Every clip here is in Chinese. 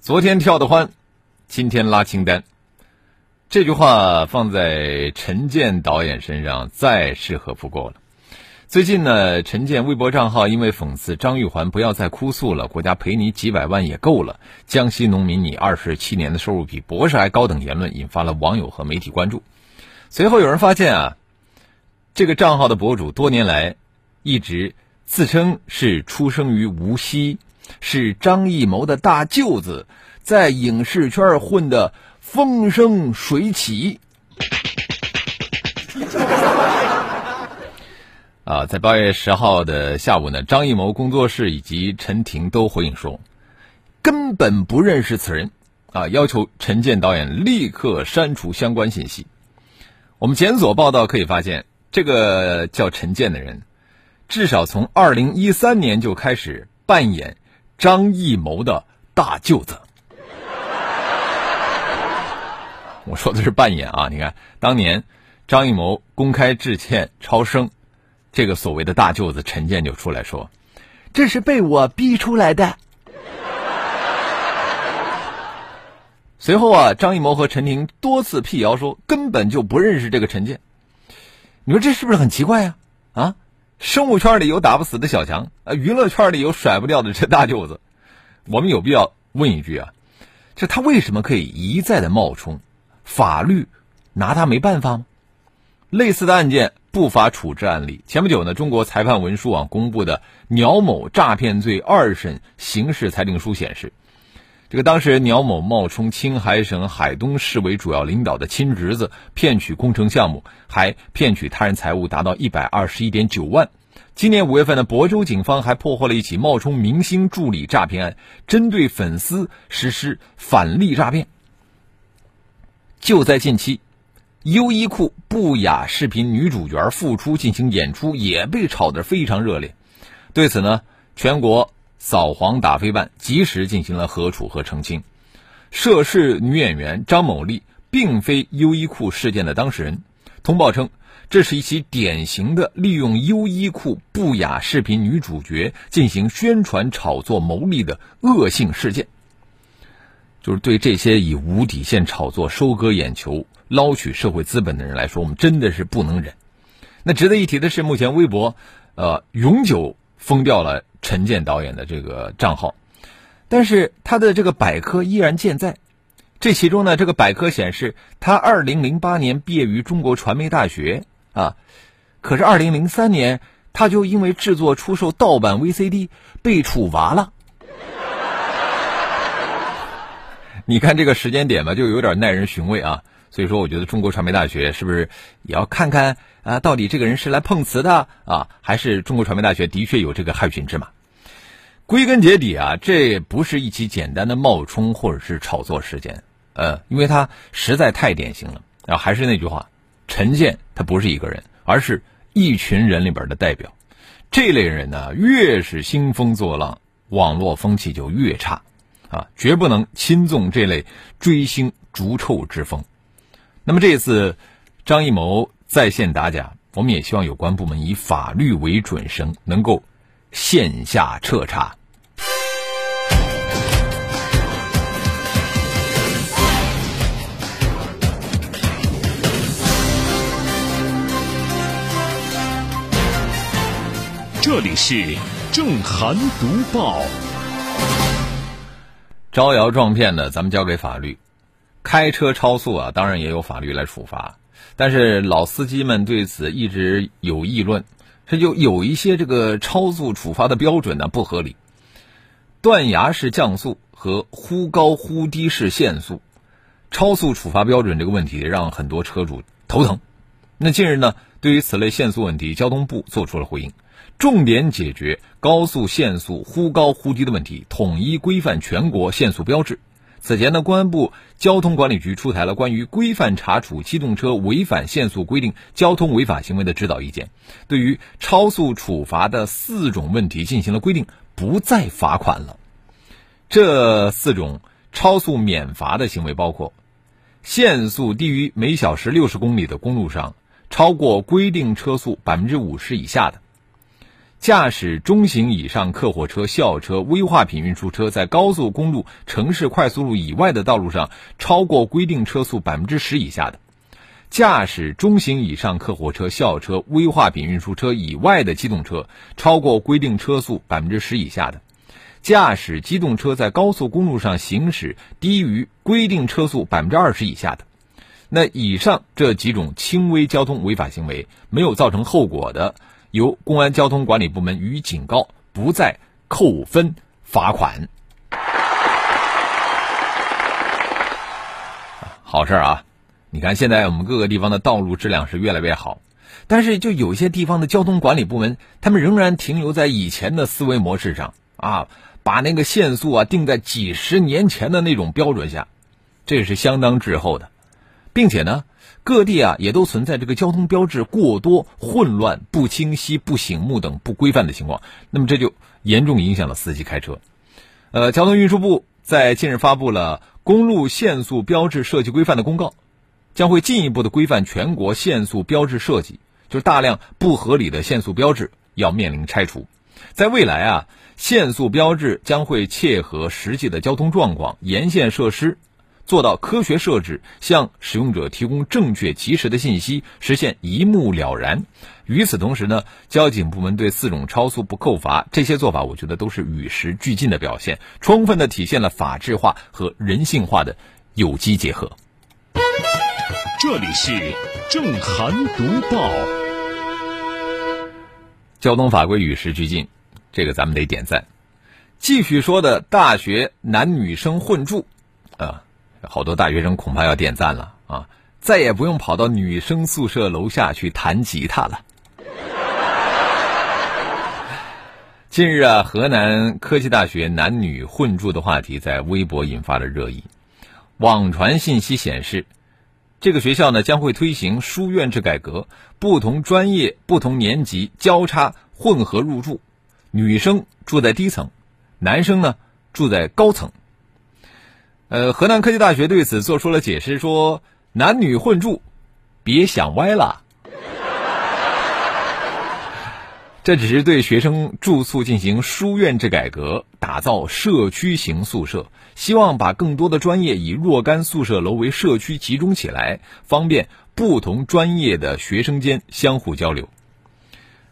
昨天跳的欢，今天拉清单。这句话放在陈建导演身上再适合不过了。最近呢，陈建微博账号因为讽刺张玉环不要再哭诉了，国家赔你几百万也够了。江西农民你二十七年的收入比博士还高等言论，引发了网友和媒体关注。随后有人发现啊，这个账号的博主多年来一直自称是出生于无锡。是张艺谋的大舅子，在影视圈混得风生水起。啊，在八月十号的下午呢，张艺谋工作室以及陈婷都回应说，根本不认识此人，啊，要求陈建导演立刻删除相关信息。我们检索报道可以发现，这个叫陈建的人，至少从二零一三年就开始扮演。张艺谋的大舅子，我说的是扮演啊！你看，当年张艺谋公开致歉超生，这个所谓的大舅子陈建就出来说：“这是被我逼出来的。”随后啊，张艺谋和陈婷多次辟谣说根本就不认识这个陈建。你说这是不是很奇怪呀？啊？生物圈里有打不死的小强，呃，娱乐圈里有甩不掉的这大舅子，我们有必要问一句啊，这他为什么可以一再的冒充？法律拿他没办法吗？类似的案件不乏处置案例。前不久呢，中国裁判文书网公布的鸟某诈骗罪二审刑事裁定书显示。这个当事人鸟某冒充青海省海东市委主要领导的亲侄子，骗取工程项目，还骗取他人财物达到一百二十一点九万。今年五月份呢，亳州警方还破获了一起冒充明星助理诈骗案，针对粉丝实施返利诈骗。就在近期，优衣库不雅视频女主角复出进行演出，也被炒得非常热烈。对此呢，全国。扫黄打非办及时进行了核处和澄清，涉事女演员张某丽并非优衣库事件的当事人。通报称，这是一起典型的利用优衣库不雅视频女主角进行宣传炒作牟利的恶性事件。就是对这些以无底线炒作收割眼球、捞取社会资本的人来说，我们真的是不能忍。那值得一提的是，目前微博，呃，永久封掉了。陈建导演的这个账号，但是他的这个百科依然健在。这其中呢，这个百科显示，他二零零八年毕业于中国传媒大学啊，可是二零零三年他就因为制作出售盗版 VCD 被处罚了。你看这个时间点吧，就有点耐人寻味啊。所以说，我觉得中国传媒大学是不是也要看看啊？到底这个人是来碰瓷的啊，还是中国传媒大学的确有这个害群之马？归根结底啊，这不是一起简单的冒充或者是炒作事件，呃，因为他实在太典型了。然后还是那句话，陈建他不是一个人，而是一群人里边的代表。这类人呢，越是兴风作浪，网络风气就越差啊，绝不能轻纵这类追星逐臭之风。那么这次张艺谋在线打假，我们也希望有关部门以法律为准绳，能够线下彻查。这里是正涵读报，招摇撞骗的，咱们交给法律。开车超速啊，当然也有法律来处罚，但是老司机们对此一直有议论，这就有一些这个超速处罚的标准呢不合理，断崖式降速和忽高忽低式限速，超速处罚标准这个问题让很多车主头疼。那近日呢，对于此类限速问题，交通部做出了回应，重点解决高速限速忽高忽低的问题，统一规范全国限速标志。此前呢，公安部交通管理局出台了关于规范查处机动车违反限速规定交通违法行为的指导意见，对于超速处罚的四种问题进行了规定，不再罚款了。这四种超速免罚的行为包括：限速低于每小时六十公里的公路上，超过规定车速百分之五十以下的。驾驶中型以上客货车、校车、危化品运输车在高速公路、城市快速路以外的道路上超过规定车速百分之十以下的；驾驶中型以上客货车、校车、危化品运输车以外的机动车超过规定车速百分之十以下的；驾驶机动车在高速公路上行驶低于规定车速百分之二十以下的。那以上这几种轻微交通违法行为没有造成后果的。由公安交通管理部门予以警告，不再扣分罚款。好事啊！你看，现在我们各个地方的道路质量是越来越好，但是就有些地方的交通管理部门，他们仍然停留在以前的思维模式上啊，把那个限速啊定在几十年前的那种标准下，这是相当滞后的，并且呢。各地啊，也都存在这个交通标志过多、混乱、不清晰、不醒目等不规范的情况。那么这就严重影响了司机开车。呃，交通运输部在近日发布了《公路限速标志设计规范》的公告，将会进一步的规范全国限速标志设计，就是大量不合理的限速标志要面临拆除。在未来啊，限速标志将会切合实际的交通状况、沿线设施。做到科学设置，向使用者提供正确及时的信息，实现一目了然。与此同时呢，交警部门对四种超速不扣罚，这些做法我觉得都是与时俱进的表现，充分的体现了法治化和人性化的有机结合。这里是正涵读报，交通法规与时俱进，这个咱们得点赞。继续说的大学男女生混住，啊。好多大学生恐怕要点赞了啊！再也不用跑到女生宿舍楼下去弹吉他了。近日啊，河南科技大学男女混住的话题在微博引发了热议。网传信息显示，这个学校呢将会推行书院制改革，不同专业、不同年级交叉混合入住，女生住在低层，男生呢住在高层。呃，河南科技大学对此做出了解释，说男女混住，别想歪了。这只是对学生住宿进行书院制改革，打造社区型宿舍，希望把更多的专业以若干宿舍楼为社区集中起来，方便不同专业的学生间相互交流。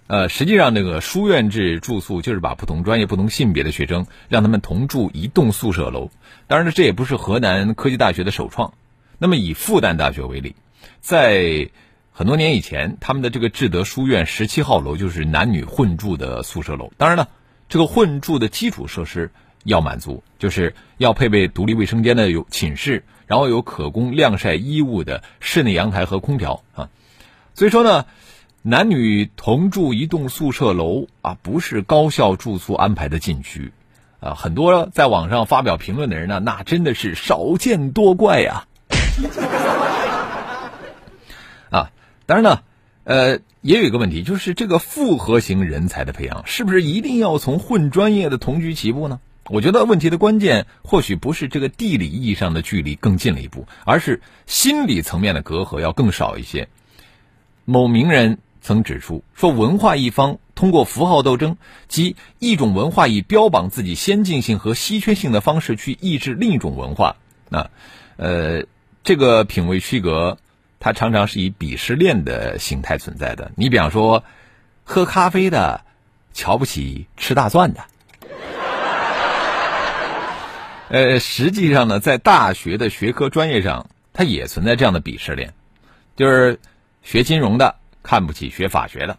呃，实际上这个书院制住宿就是把不同专业、不同性别的学生让他们同住一栋宿舍楼。当然了，这也不是河南科技大学的首创。那么以复旦大学为例，在很多年以前，他们的这个智德书院十七号楼就是男女混住的宿舍楼。当然了，这个混住的基础设施要满足，就是要配备独立卫生间的有寝室，然后有可供晾晒衣物的室内阳台和空调啊。所以说呢。男女同住一栋宿舍楼啊，不是高校住宿安排的禁区，啊，很多在网上发表评论的人呢，那真的是少见多怪呀。啊，当然呢，呃，也有一个问题，就是这个复合型人才的培养，是不是一定要从混专业的同居起步呢？我觉得问题的关键或许不是这个地理意义上的距离更近了一步，而是心理层面的隔阂要更少一些。某名人。曾指出说，文化一方通过符号斗争，即一种文化以标榜自己先进性和稀缺性的方式去抑制另一种文化，那，呃，这个品味区隔，它常常是以鄙视链的形态存在的。你比方说，喝咖啡的瞧不起吃大蒜的，呃，实际上呢，在大学的学科专业上，它也存在这样的鄙视链，就是学金融的。看不起学法学的，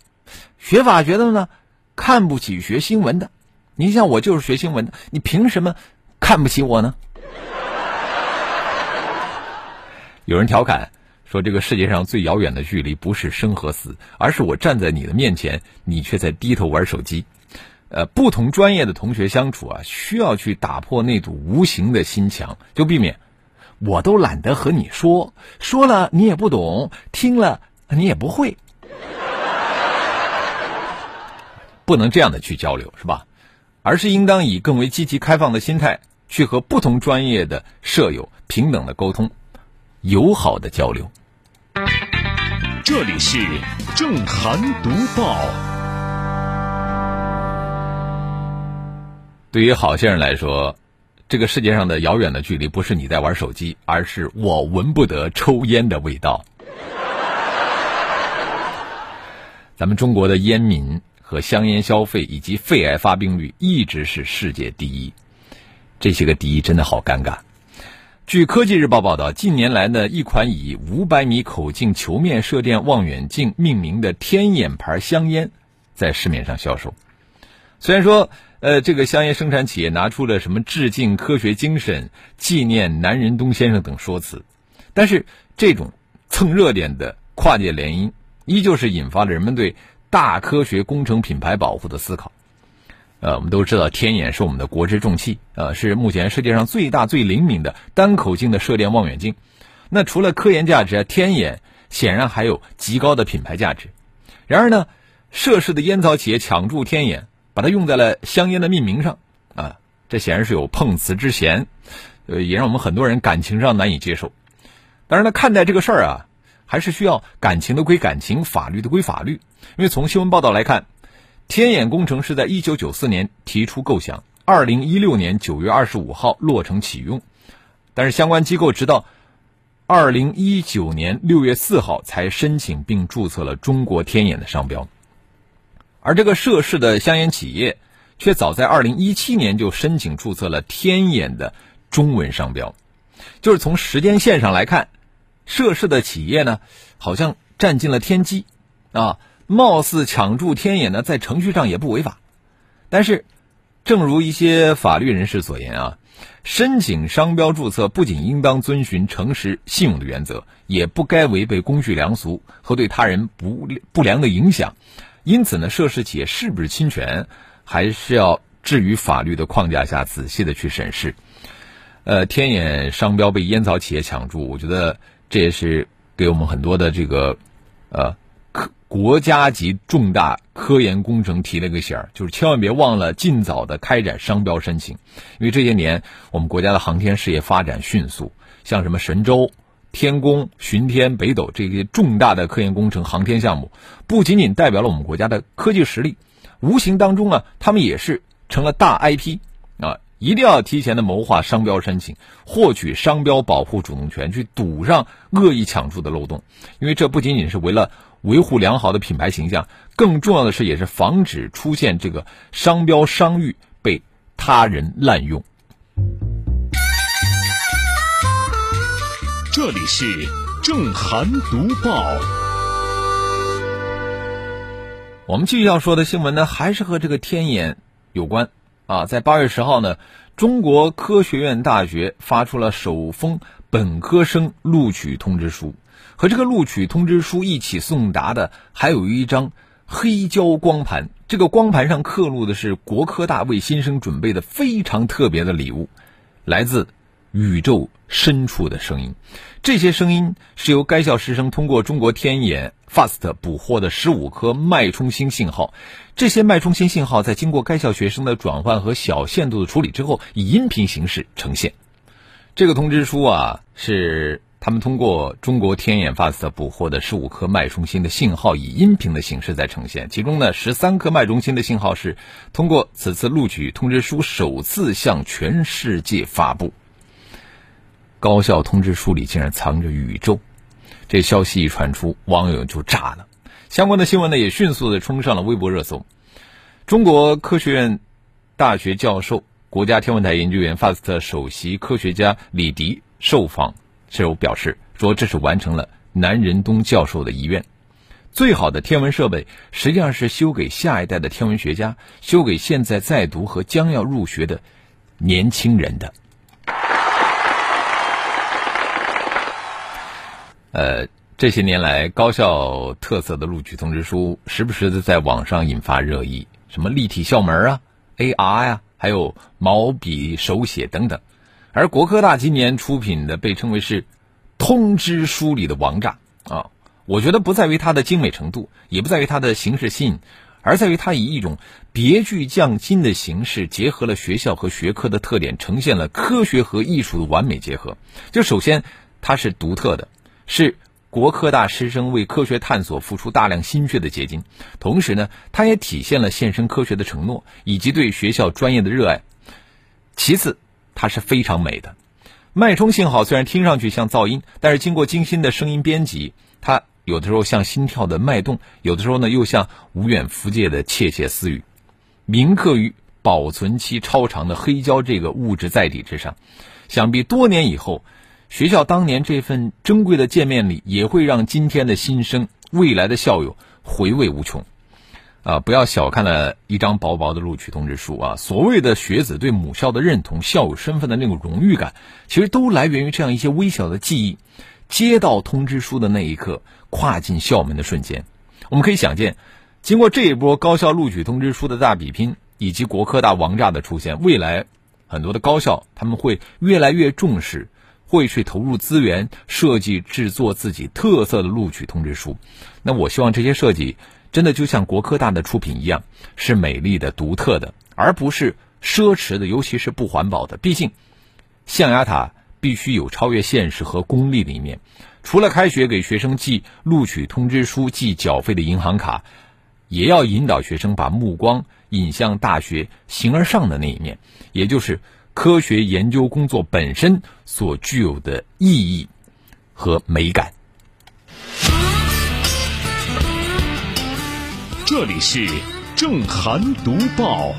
学法学的呢，看不起学新闻的。你像我就是学新闻的，你凭什么看不起我呢？有人调侃说，这个世界上最遥远的距离不是生和死，而是我站在你的面前，你却在低头玩手机。呃，不同专业的同学相处啊，需要去打破那堵无形的心墙，就避免我都懒得和你说，说了你也不懂，听了你也不会，不能这样的去交流，是吧？而是应当以更为积极开放的心态去和不同专业的舍友平等的沟通，友好的交流。这里是正涵读报。对于好些人来说，这个世界上的遥远的距离不是你在玩手机，而是我闻不得抽烟的味道。咱们中国的烟民和香烟消费以及肺癌发病率一直是世界第一，这些个第一真的好尴尬。据科技日报报道，近年来呢，一款以五百米口径球面射电望远镜命名的天眼牌香烟在市面上销售。虽然说，呃，这个香烟生产企业拿出了什么致敬科学精神、纪念南仁东先生等说辞，但是这种蹭热点的跨界联姻，依旧是引发了人们对大科学工程品牌保护的思考。呃，我们都知道天眼是我们的国之重器，呃，是目前世界上最大最灵敏的单口径的射电望远镜。那除了科研价值啊，天眼显然还有极高的品牌价值。然而呢，涉事的烟草企业抢注天眼，把它用在了香烟的命名上，啊，这显然是有碰瓷之嫌，呃，也让我们很多人感情上难以接受。当然呢，看待这个事儿啊，还是需要感情的归感情，法律的归法律。因为从新闻报道来看。天眼工程是在一九九四年提出构想，二零一六年九月二十五号落成启用，但是相关机构直到二零一九年六月四号才申请并注册了中国天眼的商标，而这个涉事的香烟企业却早在二零一七年就申请注册了天眼的中文商标，就是从时间线上来看，涉事的企业呢好像占尽了天机啊。貌似抢注天眼呢，在程序上也不违法，但是，正如一些法律人士所言啊，申请商标注册不仅应当遵循诚实信用的原则，也不该违背公序良俗和对他人不不良的影响。因此呢，涉事企业是不是侵权，还是要置于法律的框架下仔细的去审视。呃，天眼商标被烟草企业抢注，我觉得这也是给我们很多的这个，呃。科国家级重大科研工程提了个醒儿，就是千万别忘了尽早的开展商标申请，因为这些年我们国家的航天事业发展迅速，像什么神舟、天宫、巡天、北斗这些重大的科研工程、航天项目，不仅仅代表了我们国家的科技实力，无形当中啊，他们也是成了大 IP 啊，一定要提前的谋划商标申请，获取商标保护主动权，去堵上恶意抢注的漏洞，因为这不仅仅是为了。维护良好的品牌形象，更重要的是，也是防止出现这个商标商誉被他人滥用。这里是正涵读报。我们继续要说的新闻呢，还是和这个天眼有关啊。在八月十号呢，中国科学院大学发出了首封本科生录取通知书。和这个录取通知书一起送达的，还有一张黑胶光盘。这个光盘上刻录的是国科大为新生准备的非常特别的礼物，来自宇宙深处的声音。这些声音是由该校师生通过中国天眼 FAST 捕获的十五颗脉冲星信号。这些脉冲星信号在经过该校学生的转换和小限度的处理之后，以音频形式呈现。这个通知书啊，是。他们通过中国天眼 FAST 捕获的十五颗脉冲星的信号，以音频的形式在呈现。其中呢，十三颗脉冲星的信号是通过此次录取通知书首次向全世界发布。高校通知书里竟然藏着宇宙，这消息一传出，网友就炸了。相关的新闻呢，也迅速的冲上了微博热搜。中国科学院大学教授、国家天文台研究员 FAST 首席科学家李迪受访。时候表示说，这是完成了南仁东教授的遗愿。最好的天文设备实际上是修给下一代的天文学家，修给现在在读和将要入学的年轻人的。呃，这些年来，高校特色的录取通知书时不时的在网上引发热议，什么立体校门啊、AR 呀，还有毛笔手写等等。而国科大今年出品的被称为是通知书里的王炸啊，我觉得不在于它的精美程度，也不在于它的形式新颖。而在于它以一种别具匠心的形式，结合了学校和学科的特点，呈现了科学和艺术的完美结合。就首先，它是独特的，是国科大师生为科学探索付出大量心血的结晶。同时呢，它也体现了献身科学的承诺以及对学校专业的热爱。其次，它是非常美的，脉冲信号虽然听上去像噪音，但是经过精心的声音编辑，它。有的时候像心跳的脉动，有的时候呢又像无远弗届的窃窃私语，铭刻于保存期超长的黑胶这个物质载体之上。想必多年以后，学校当年这份珍贵的见面礼，也会让今天的新生、未来的校友回味无穷。啊，不要小看了一张薄薄的录取通知书啊！所谓的学子对母校的认同、校友身份的那种荣誉感，其实都来源于这样一些微小的记忆。接到通知书的那一刻，跨进校门的瞬间，我们可以想见，经过这一波高校录取通知书的大比拼，以及国科大王炸的出现，未来很多的高校他们会越来越重视，会去投入资源设计制作自己特色的录取通知书。那我希望这些设计真的就像国科大的出品一样，是美丽的、独特的，而不是奢侈的，尤其是不环保的。毕竟，象牙塔。必须有超越现实和功利的一面。除了开学给学生寄录取通知书、寄缴费的银行卡，也要引导学生把目光引向大学形而上的那一面，也就是科学研究工作本身所具有的意义和美感。这里是正涵读报。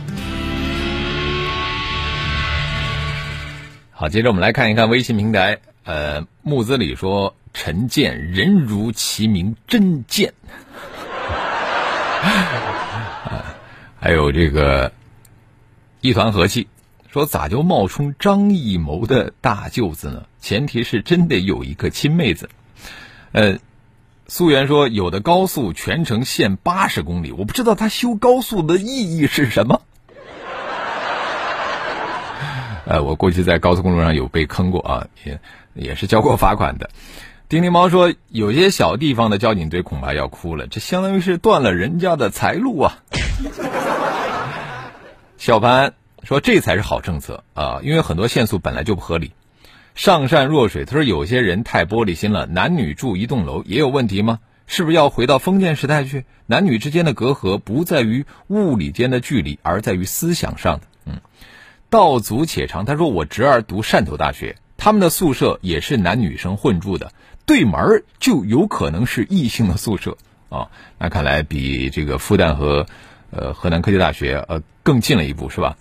好，接着我们来看一看微信平台。呃，木子李说：“陈建人如其名，真贱。”还有这个一团和气说：“咋就冒充张艺谋的大舅子呢？前提是真得有一个亲妹子。”呃，素媛说：“有的高速全程限八十公里，我不知道他修高速的意义是什么。”呃，我过去在高速公路上有被坑过啊，也也是交过罚款的。丁丁猫说，有些小地方的交警队恐怕要哭了，这相当于是断了人家的财路啊。小潘说，这才是好政策啊，因为很多限速本来就不合理。上善若水，他说有些人太玻璃心了，男女住一栋楼也有问题吗？是不是要回到封建时代去？男女之间的隔阂不在于物理间的距离，而在于思想上的。嗯。道阻且长，他说我侄儿读汕头大学，他们的宿舍也是男女生混住的，对门就有可能是异性的宿舍啊。那看来比这个复旦和呃河南科技大学呃更近了一步，是吧？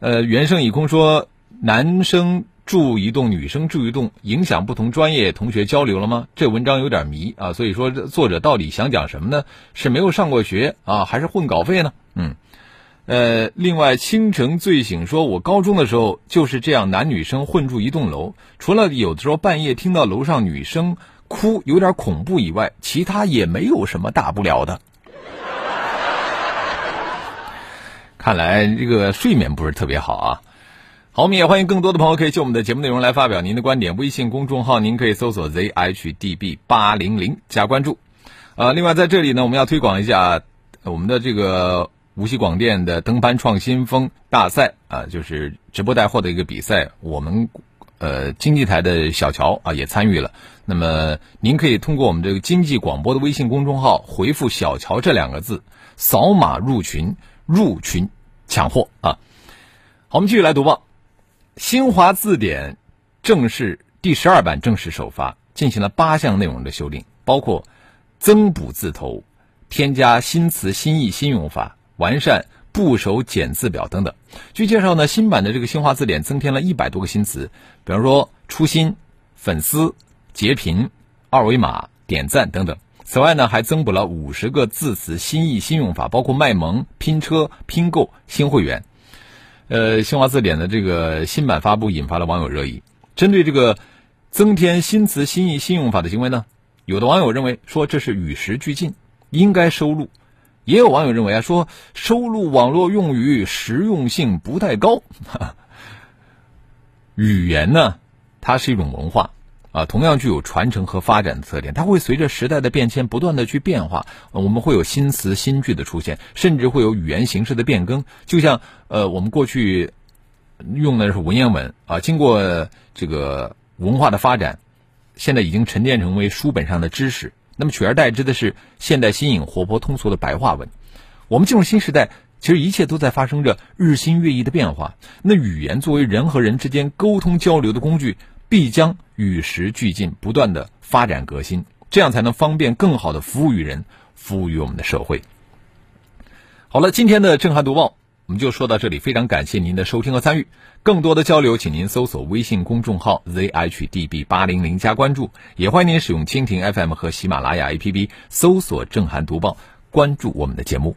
呃，原生已空说男生住一栋，女生住一栋，影响不同专业同学交流了吗？这文章有点迷啊，所以说作者到底想讲什么呢？是没有上过学啊，还是混稿费呢？嗯。呃，另外，倾城醉醒说，我高中的时候就是这样，男女生混住一栋楼，除了有的时候半夜听到楼上女生哭有点恐怖以外，其他也没有什么大不了的。看来这个睡眠不是特别好啊。好，我们也欢迎更多的朋友可以就我们的节目内容来发表您的观点。微信公众号您可以搜索 zhdb 八零零加关注。啊，另外在这里呢，我们要推广一下我们的这个。无锡广电的登攀创新风大赛啊，就是直播带货的一个比赛。我们呃经济台的小乔啊也参与了。那么您可以通过我们这个经济广播的微信公众号回复“小乔”这两个字，扫码入群，入群抢货啊。好，我们继续来读报。新华字典正式第十二版正式首发，进行了八项内容的修订，包括增补字头、添加新词新义新用法。完善部首简字表等等。据介绍呢，新版的这个新华字典增添了一百多个新词，比方说“初心”“粉丝”“截屏”“二维码”“点赞”等等。此外呢，还增补了五十个字词新义新用法，包括卖萌、拼车、拼购、新会员。呃，新华字典的这个新版发布引发了网友热议。针对这个增添新词新义新用法的行为呢，有的网友认为说这是与时俱进，应该收录。也有网友认为啊，说收录网络用语实用性不太高。语言呢，它是一种文化啊，同样具有传承和发展的特点。它会随着时代的变迁不断的去变化，我们会有新词新句的出现，甚至会有语言形式的变更。就像呃，我们过去用的是文言文啊，经过这个文化的发展，现在已经沉淀成为书本上的知识。那么取而代之的是现代新颖、活泼、通俗的白话文。我们进入新时代，其实一切都在发生着日新月异的变化。那语言作为人和人之间沟通交流的工具，必将与时俱进，不断的发展革新，这样才能方便更好的服务于人，服务于我们的社会。好了，今天的震撼读报。我们就说到这里，非常感谢您的收听和参与。更多的交流，请您搜索微信公众号 zhdb 八零零加关注，也欢迎您使用蜻蜓 FM 和喜马拉雅 APP 搜索“震撼读报”，关注我们的节目。